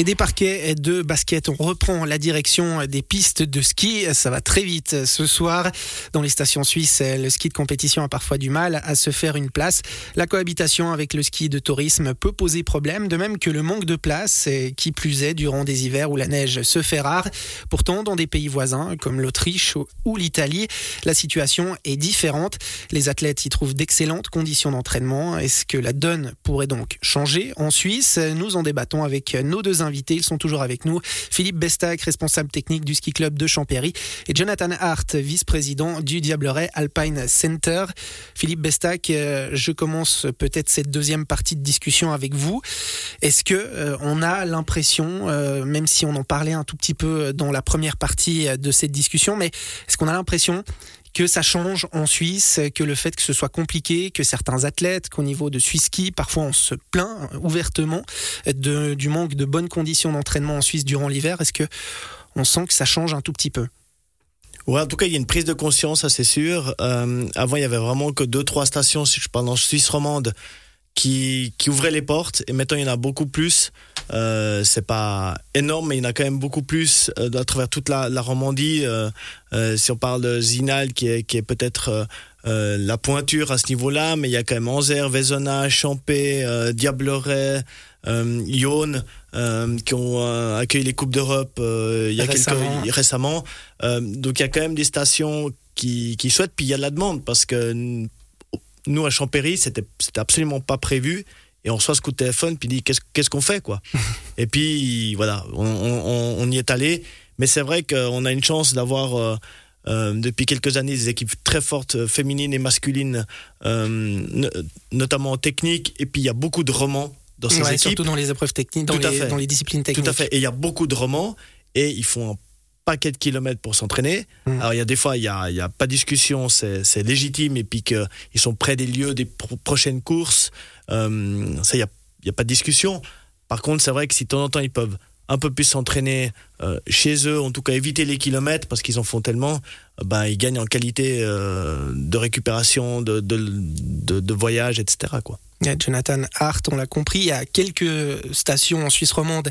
Et des parquets de basket, on reprend la direction des pistes de ski. Ça va très vite ce soir. Dans les stations suisses, le ski de compétition a parfois du mal à se faire une place. La cohabitation avec le ski de tourisme peut poser problème, de même que le manque de place, qui plus est durant des hivers où la neige se fait rare. Pourtant, dans des pays voisins comme l'Autriche ou l'Italie, la situation est différente. Les athlètes y trouvent d'excellentes conditions d'entraînement. Est-ce que la donne pourrait donc changer en Suisse? Nous en débattons avec nos deux invités. Ils sont toujours avec nous. Philippe Bestac, responsable technique du ski club de Champéry, et Jonathan Hart, vice-président du Diableret Alpine Center. Philippe Bestac, euh, je commence peut-être cette deuxième partie de discussion avec vous. Est-ce que euh, on a l'impression, euh, même si on en parlait un tout petit peu dans la première partie de cette discussion, mais est-ce qu'on a l'impression que ça change en Suisse, que le fait que ce soit compliqué, que certains athlètes, qu'au niveau de Suisse Ski, parfois on se plaint ouvertement de, du manque de bonnes conditions d'entraînement en Suisse durant l'hiver. Est-ce que on sent que ça change un tout petit peu? Ouais, en tout cas, il y a une prise de conscience, ça c'est sûr. Euh, avant, il y avait vraiment que deux, trois stations, si je parle en Suisse romande, qui ouvraient les portes. Et maintenant, il y en a beaucoup plus. Euh, c'est pas énorme, mais il y en a quand même beaucoup plus euh, à travers toute la, la Romandie. Euh, si on parle de Zinal, qui est, qui est peut-être la pointure à ce niveau-là, mais il y a quand même Anzer, Vezona, Champé, Diableret, Yonne, qui ont accueilli les Coupes d'Europe il y a récemment. quelques récemment. donc il y a quand même des stations qui, qui souhaitent, puis il y a de la demande, parce que nous à Champéry, c'était absolument pas prévu et on reçoit ce coup de téléphone puis dit qu'est-ce qu'on fait quoi? Et puis voilà on, on, on, y est allé. Mais c'est vrai qu'on a une chance d'avoir euh, euh, depuis quelques années des équipes très fortes euh, féminines et masculines euh, notamment techniques et puis il y a beaucoup de romans dans ces ouais, équipes. surtout dans les épreuves techniques dans, les, dans les disciplines techniques tout à fait. Et il y a beaucoup de romans et ils font un paquet de kilomètres pour s'entraîner. Mmh. Alors il y a des fois, il n'y a, y a pas de discussion, c'est légitime, et puis qu'ils sont près des lieux des pro prochaines courses, euh, ça, il n'y a, y a pas de discussion. Par contre, c'est vrai que si de temps en temps, ils peuvent un peu plus s'entraîner euh, chez eux, en tout cas éviter les kilomètres parce qu'ils en font tellement, euh, ben, ils gagnent en qualité euh, de récupération, de, de, de, de, voyage, etc. Quoi. Jonathan Hart, on l'a compris, il y a quelques stations en Suisse romande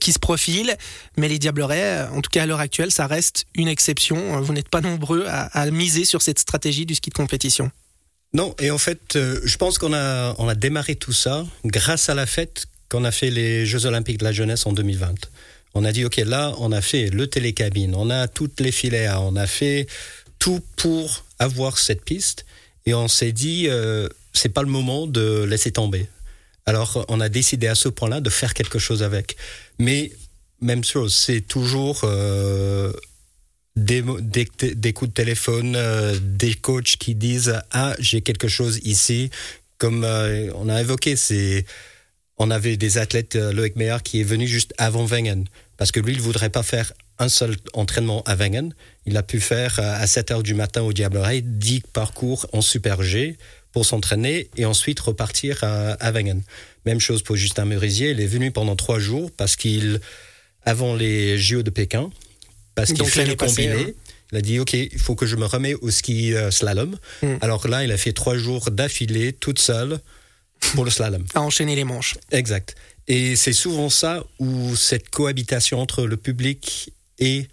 qui se profilent, mais les Diablerets, en tout cas à l'heure actuelle, ça reste une exception. Vous n'êtes pas nombreux à, à miser sur cette stratégie du ski de compétition. Non, et en fait, euh, je pense qu'on a, on a démarré tout ça grâce à la fête qu'on a fait les Jeux Olympiques de la jeunesse en 2020. On a dit, OK, là, on a fait le télécabine, on a toutes les filets, on a fait tout pour avoir cette piste. Et on s'est dit, euh, c'est pas le moment de laisser tomber. Alors, on a décidé à ce point-là de faire quelque chose avec. Mais, même chose, c'est toujours euh, des, coups de téléphone, euh, des coachs qui disent ah j'ai quelque chose ici. Comme euh, on a évoqué, c'est on avait des athlètes euh, Loïc Meyer qui est venu juste avant Wengen parce que lui il voudrait pas faire un seul entraînement à Wengen. Il a pu faire euh, à 7 heures du matin au Diableret 10 parcours en Super G pour s'entraîner et ensuite repartir à, à Wengen. Même chose pour Justin Merisier, il est venu pendant trois jours parce qu'il avant les JO de Pékin parce qu'il fait le combiné. Hein. Il a dit, OK, il faut que je me remets au ski euh, slalom. Mm. Alors là, il a fait trois jours d'affilée, toute seule, pour le slalom. À enchaîner les manches. Exact. Et c'est souvent ça où cette cohabitation entre le public et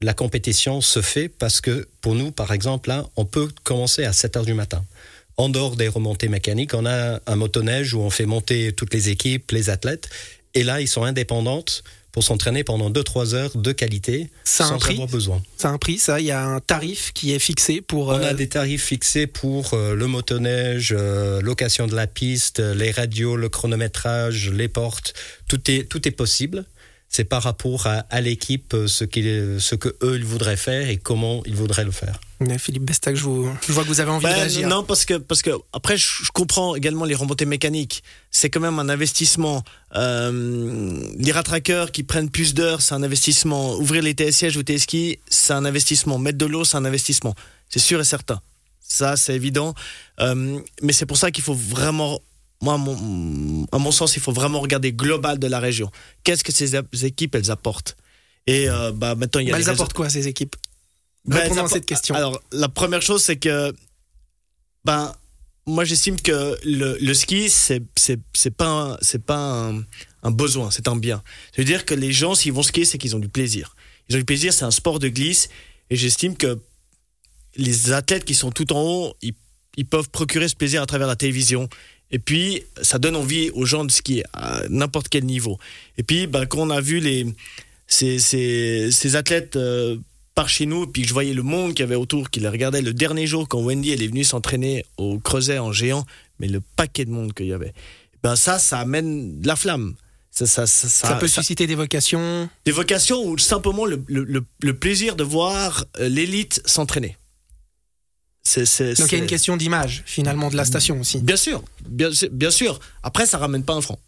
la compétition se fait parce que pour nous, par exemple, là, on peut commencer à 7 heures du matin. En dehors des remontées mécaniques, on a un motoneige où on fait monter toutes les équipes, les athlètes. Et là, ils sont indépendantes pour s'entraîner pendant 2-3 heures de qualité sans prix. avoir besoin. C'est un prix, ça Il y a un tarif qui est fixé pour... On a des tarifs fixés pour euh, le motoneige, euh, location de la piste, les radios, le chronométrage, les portes. Tout est, tout est possible c'est par rapport à, à l'équipe euh, ce, ce que eux ils voudraient faire et comment ils voudraient le faire. Philippe Bestac, je, vous, je vois que vous avez envie ben, de réagir. Non, parce que, parce que après, je, je comprends également les remontées mécaniques. C'est quand même un investissement. Euh, les rattraqueurs qui prennent plus d'heures, c'est un investissement. Ouvrir les TSI ou TSI, c'est un investissement. Mettre de l'eau, c'est un investissement. C'est sûr et certain. Ça, c'est évident. Euh, mais c'est pour ça qu'il faut vraiment moi, à mon, à mon sens, il faut vraiment regarder global de la région. Qu'est-ce que ces équipes, elles apportent? Et euh, bah, maintenant, il y a bah, elles apportent quoi, ces équipes? Bah, Répondons à cette question. Alors, la première chose, c'est que ben, moi j'estime que le, le ski, c'est pas, c'est pas un, un besoin, c'est un bien. Ça veut dire que les gens, s'ils vont skier, c'est qu'ils ont du plaisir. Ils ont du plaisir, c'est un sport de glisse. Et j'estime que les athlètes qui sont tout en haut, ils, ils peuvent procurer ce plaisir à travers la télévision. Et puis, ça donne envie aux gens de skier à n'importe quel niveau. Et puis, ben, quand on a vu les, ces, ces, ces athlètes euh, par chez nous, puis que je voyais le monde qu'il y avait autour, qui les regardait le dernier jour quand Wendy elle est venue s'entraîner au Creuset en géant, mais le paquet de monde qu'il y avait, ben ça, ça amène de la flamme. Ça, ça, ça, Ça peut susciter des vocations? des vocations ou simplement le, le, le, le plaisir de voir euh, l'élite s'entraîner. Donc il y a une question d'image, finalement, de la station aussi. Bien sûr, bien, bien sûr. Après, ça ramène pas un franc.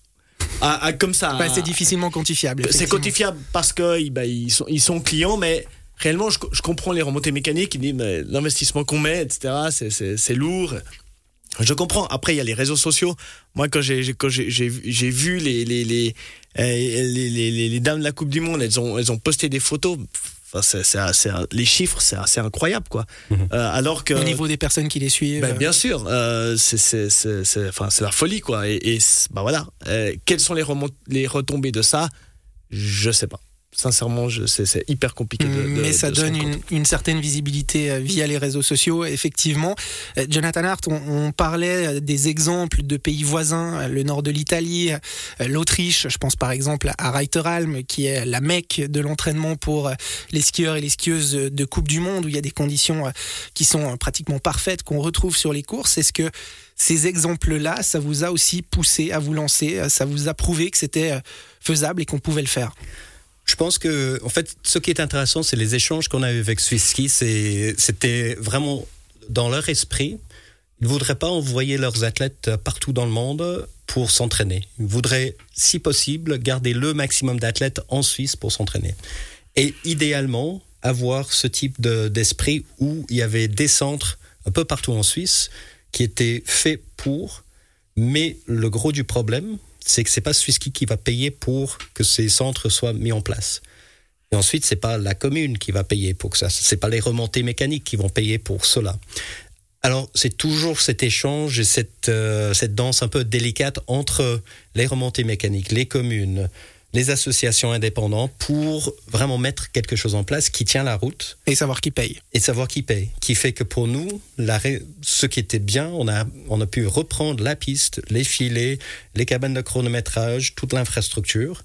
Ah, ah, comme ça. Bah, c'est difficilement quantifiable. C'est quantifiable parce que bah, ils, sont, ils sont clients, mais réellement, je, je comprends les remontées mécaniques. Ils disent l'investissement qu'on met, etc., c'est- lourd. Je comprends. Après, il y a les réseaux sociaux. Moi, quand j'ai j'ai- quand j'ai j'ai vu- les les euh, les, les, les- les dames de la Coupe du Monde, elles ont elles ont posté des photos. Enfin, c'est c'est assez- les chiffres, c'est assez incroyable, quoi. Mhm. Euh, alors que Au niveau des personnes qui les suivent. ben, bien sûr, euh, c'est c'est c'est c'est enfin c'est la folie quoi. Et, bah voilà, Euh, quelles sont les remont- les retombées de ça? Je sais pas. Sincèrement, c'est hyper compliqué. De, de- mais ça de donne une, certaine visibilité euh, via les réseaux sociaux, effectivement. Euh, Jonathan Hart, on, on parlait euh, des exemples de pays voisins, le nord de l'Italie, l'Autriche. Je pense par exemple à Reiteralm, qui est la mecque de l'entraînement pour les skieurs et les skieuses de Coupe du Monde, où il y a des conditions qui sont pratiquement parfaites qu'on retrouve sur les courses. Est-ce que ces exemples-là, ça vous a aussi poussé à vous lancer Ça vous a prouvé que c'était faisable et qu'on pouvait le faire? Je pense que, en fait, ce qui est intéressant, c'est les échanges qu'on a eu avec Swisski. C'était vraiment dans leur esprit. Ils ne voudraient pas envoyer leurs athlètes partout dans le monde pour s'entraîner. Ils voudraient, si possible, garder le maximum d'athlètes en Suisse pour s'entraîner. Et idéalement, avoir ce type de- d'esprit où il y avait des centres un peu partout en Suisse qui étaient faits pour. Mais le gros du problème, c'est que c'est pas Swisski qui va payer pour que ces centres soient mis en place. Et ensuite, c'est pas la commune qui va payer pour que ça. C'est pas les remontées mécaniques qui vont payer pour cela. Alors, c'est toujours cet échange et cette, euh, cette danse un peu délicate entre les remontées mécaniques, les communes, les associations indépendantes pour vraiment mettre quelque chose en place qui tient la route et savoir qui paye. et savoir qui paye. Qui fait que pour nous, la ré- ce qui était bien, on a, on a pu reprendre la piste, les filets, les cabanes de chronométrage, toute l'infrastructure.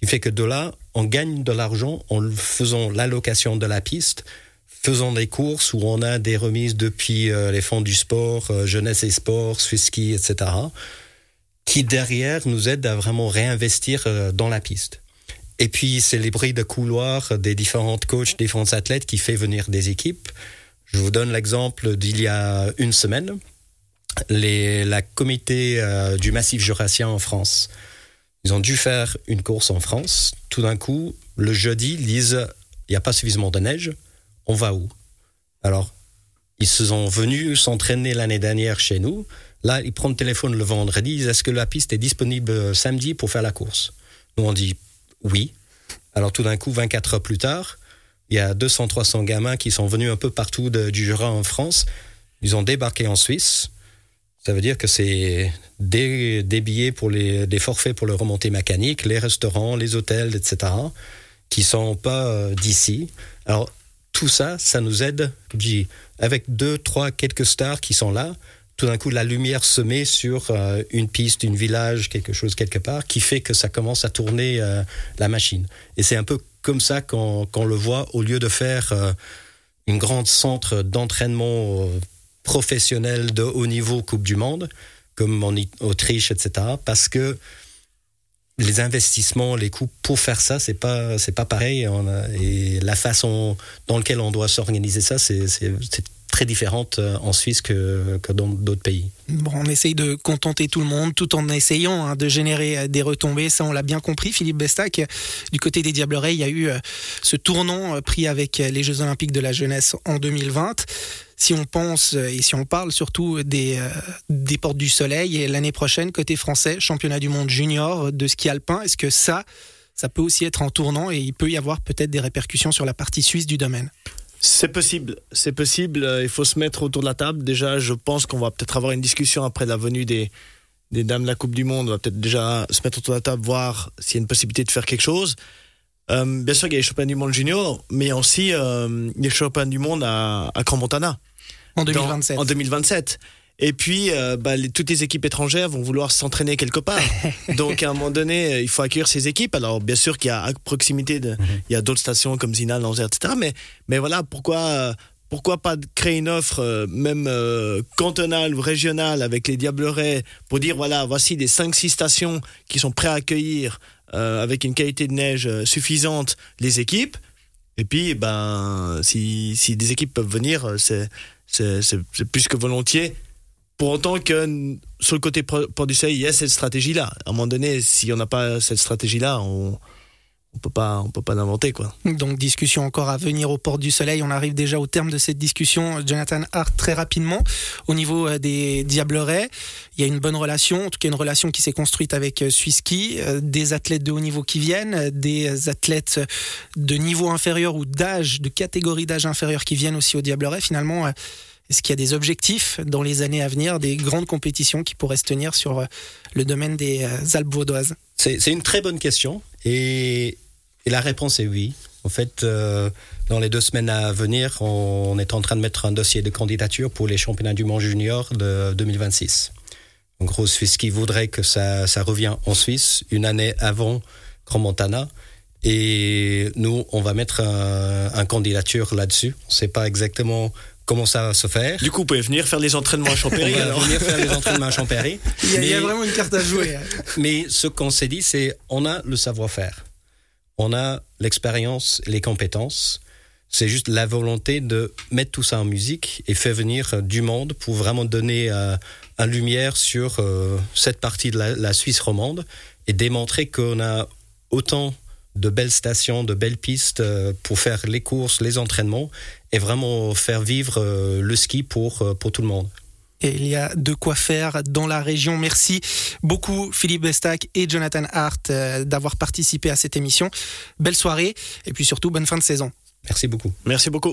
Qui fait que de là, on gagne de l'argent en faisant l'allocation de la piste, faisant des courses où on a des remises depuis euh, les fonds du sport, euh, jeunesse et sport, Swisski, etc. Qui derrière nous aident à vraiment réinvestir euh, dans la piste. Et puis, c'est les bruits de couloir des différentes coachs, différents athlètes qui fait venir des équipes. Je vous donne l'exemple d'il y a une semaine. Les, la comité euh, du Massif jurassien en France. Ils ont dû faire une course en France. Tout d'un coup, le jeudi, ils disent il n'y a pas suffisamment de neige. On va où? Alors, ils se sont venus s'entraîner l'année dernière chez nous. Là, ils prennent le téléphone le vendredi. Ils disent est-ce que la piste est disponible euh, samedi pour faire la course? Nous, on dit oui. Alors tout d'un coup, 24 heures plus tard, il y a 200-300 gamins qui sont venus un peu partout du Jura en France. Ils ont débarqué en Suisse. Ça veut dire que c'est des, billets pour les des forfaits pour le remontée mécanique, les restaurants, les hôtels, etc. qui sont pas euh, d'ici. Alors tout ça, ça nous aide. avec deux, trois, quelques stars qui sont là, tout d'un coup la lumière se met sur euh, une piste, une village, quelque chose quelque part, qui fait que ça commence à tourner euh, la machine. Et c'est un peu comme ça qu'on le voit, au lieu de faire euh, une grande centre d'entraînement professionnel de haut niveau Coupe du Monde, comme en Autriche, etc. Parce que les investissements, les coûts pour faire ça, c'est pas c'est pas pareil. Et la façon dans laquelle on doit s'organiser ça, c'est très différente euh, en Suisse que, dans d'autres pays. Bon, on essaye de contenter tout le monde tout en essayant hein, de générer euh, des retombées. Ça, on l'a bien compris. Philippe Bestac, du côté des Diablerets, il y a eu euh, ce tournant pris avec les Jeux Olympiques de la jeunesse en 2020. Si on pense et si on parle surtout des, des Portes du Soleil et l'année prochaine, côté français, championnat du monde junior de ski alpin, est-ce que ça, ça peut aussi être en tournant et il peut y avoir peut-être des répercussions sur la partie suisse du domaine? C'est possible, c'est possible. Euh, il faut se mettre autour de la table. Déjà, je pense qu'on va peut-être avoir une discussion après la venue des, des dames de la Coupe du Monde. On va peut-être déjà se mettre autour de la table, voir s'il y a une possibilité de faire quelque chose. Euh, bien sûr, il y a les championnats du monde junior, mais aussi euh, les championnats du monde à, à Grand Montana. En 2027. en 2027. Et puis, euh, bah, les, toutes les équipes étrangères vont vouloir s'entraîner quelque part. Donc, à un moment donné, euh, il faut accueillir ces équipes. Alors, bien sûr qu'il y a à proximité, de, il y a d'autres stations comme Zina, Lanzer, etc. Mais, mais voilà, pourquoi, euh, pourquoi pas créer une offre, euh, même euh, cantonale ou régionale, avec les Diablerets, pour dire voilà, voici des 5-6 stations qui sont prêtes à accueillir euh, avec une qualité de neige suffisante les équipes. Et puis, ben, si, si des équipes peuvent venir, c'est- c'est plus que volontiers. Pour autant que sur le côté Port du Soleil, il y a cette stratégie-là. À un moment donné, si on n'a pas cette stratégie-là, on on peut pas on peut pas l'inventer quoi. Donc discussion encore à venir au Port du Soleil. On arrive déjà au terme de cette discussion. Jonathan Hart, très rapidement, au niveau euh, des Diablerets, il y a une bonne relation, en tout cas une relation qui s'est construite avec euh, Swisski, euh, des athlètes de haut niveau qui viennent, des athlètes de niveau inférieur ou d'âge, de catégorie d'âge inférieur qui viennent aussi au Diableret. Finalement, est-ce qu'il y a des objectifs dans les années à venir, des grandes compétitions qui pourraient se tenir sur euh, le domaine des euh, Alpes vaudoises? C'est une très bonne question et, la réponse est oui. En fait, euh, dans les deux semaines à venir, on est en train de mettre un dossier de candidature pour les championnats du monde junior de 2026. En gros, Swisski voudrait que ça, ça revienne en Suisse une année avant Grand Montana. Et nous, on va mettre un, un candidature là-dessus. On ne sait pas exactement comment ça va se faire. Du coup, vous pouvez venir faire les entraînements à On Champéry va alors. venir faire les entraînements à Champéry. il y, a, il y a Mais- vraiment une carte à jouer. Mais ce qu'on s'est dit, c'est on a le savoir-faire, on a l'expérience, les compétences. C'est juste la volonté de mettre tout ça en musique et faire venir euh, du monde pour vraiment donner euh, un lumière sur euh, cette partie de la, la Suisse romande et démontrer qu'on a autant de belles stations, de belles pistes euh, pour faire les courses, les entraînements et vraiment faire vivre euh, le ski pour, euh, pour tout le monde. Et il y a de quoi faire dans la région. Merci beaucoup Philippe Bestac et Jonathan Hart d'avoir participé à cette émission. Belle soirée et puis surtout bonne fin de saison. Merci beaucoup. Merci beaucoup.